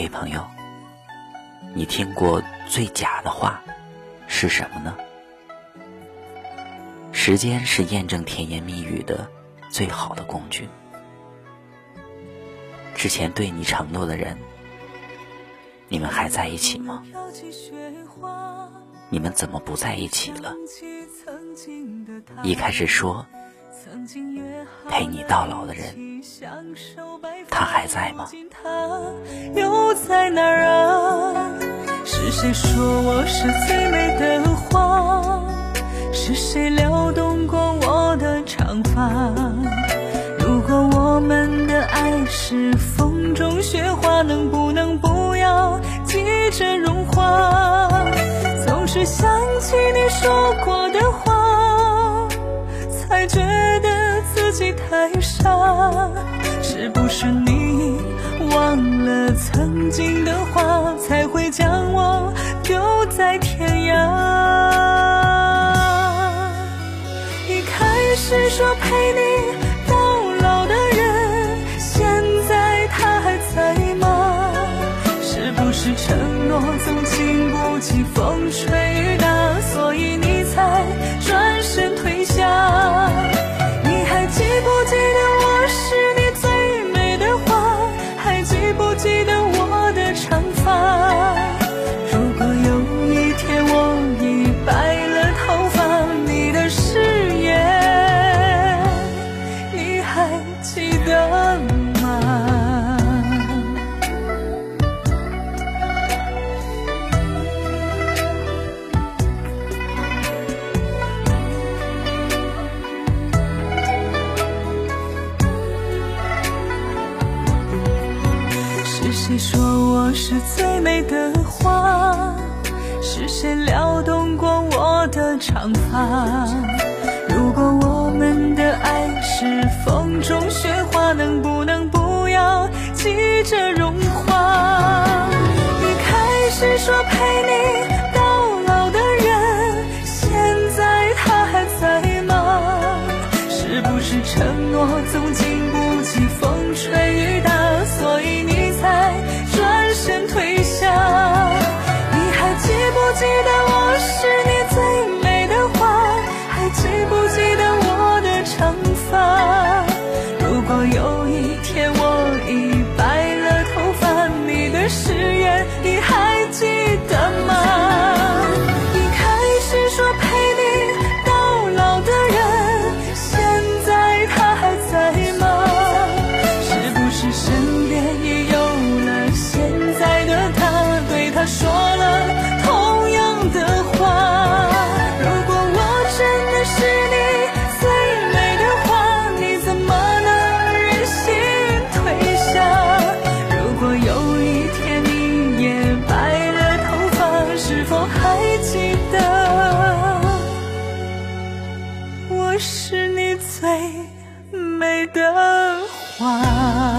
嘿，朋友，你听过最假的话是什么呢？时间是验证甜言蜜语的最好的工具。之前对你承诺的人，你们还在一起吗？你们怎么不在一起了？一开始说陪你到老的人。他还在吗？又在哪儿啊？是谁说我是最美的花？是谁撩动过我的长发？如果我们的爱是风中雪花，能不能不要急着融化？总是想起你说过的己太傻。是不是你忘了曾经的话，才会将我丢在天涯？一开始说陪你到老的人，现在他还在吗？是不是承诺总经不起风吹雨打，所以你说我是最美的花？是谁撩动过我的长发？如果我们的爱是风中雪花，能不能不要急着融化？一开始说陪你到老的人，现在他还在吗？是不是承诺总的话？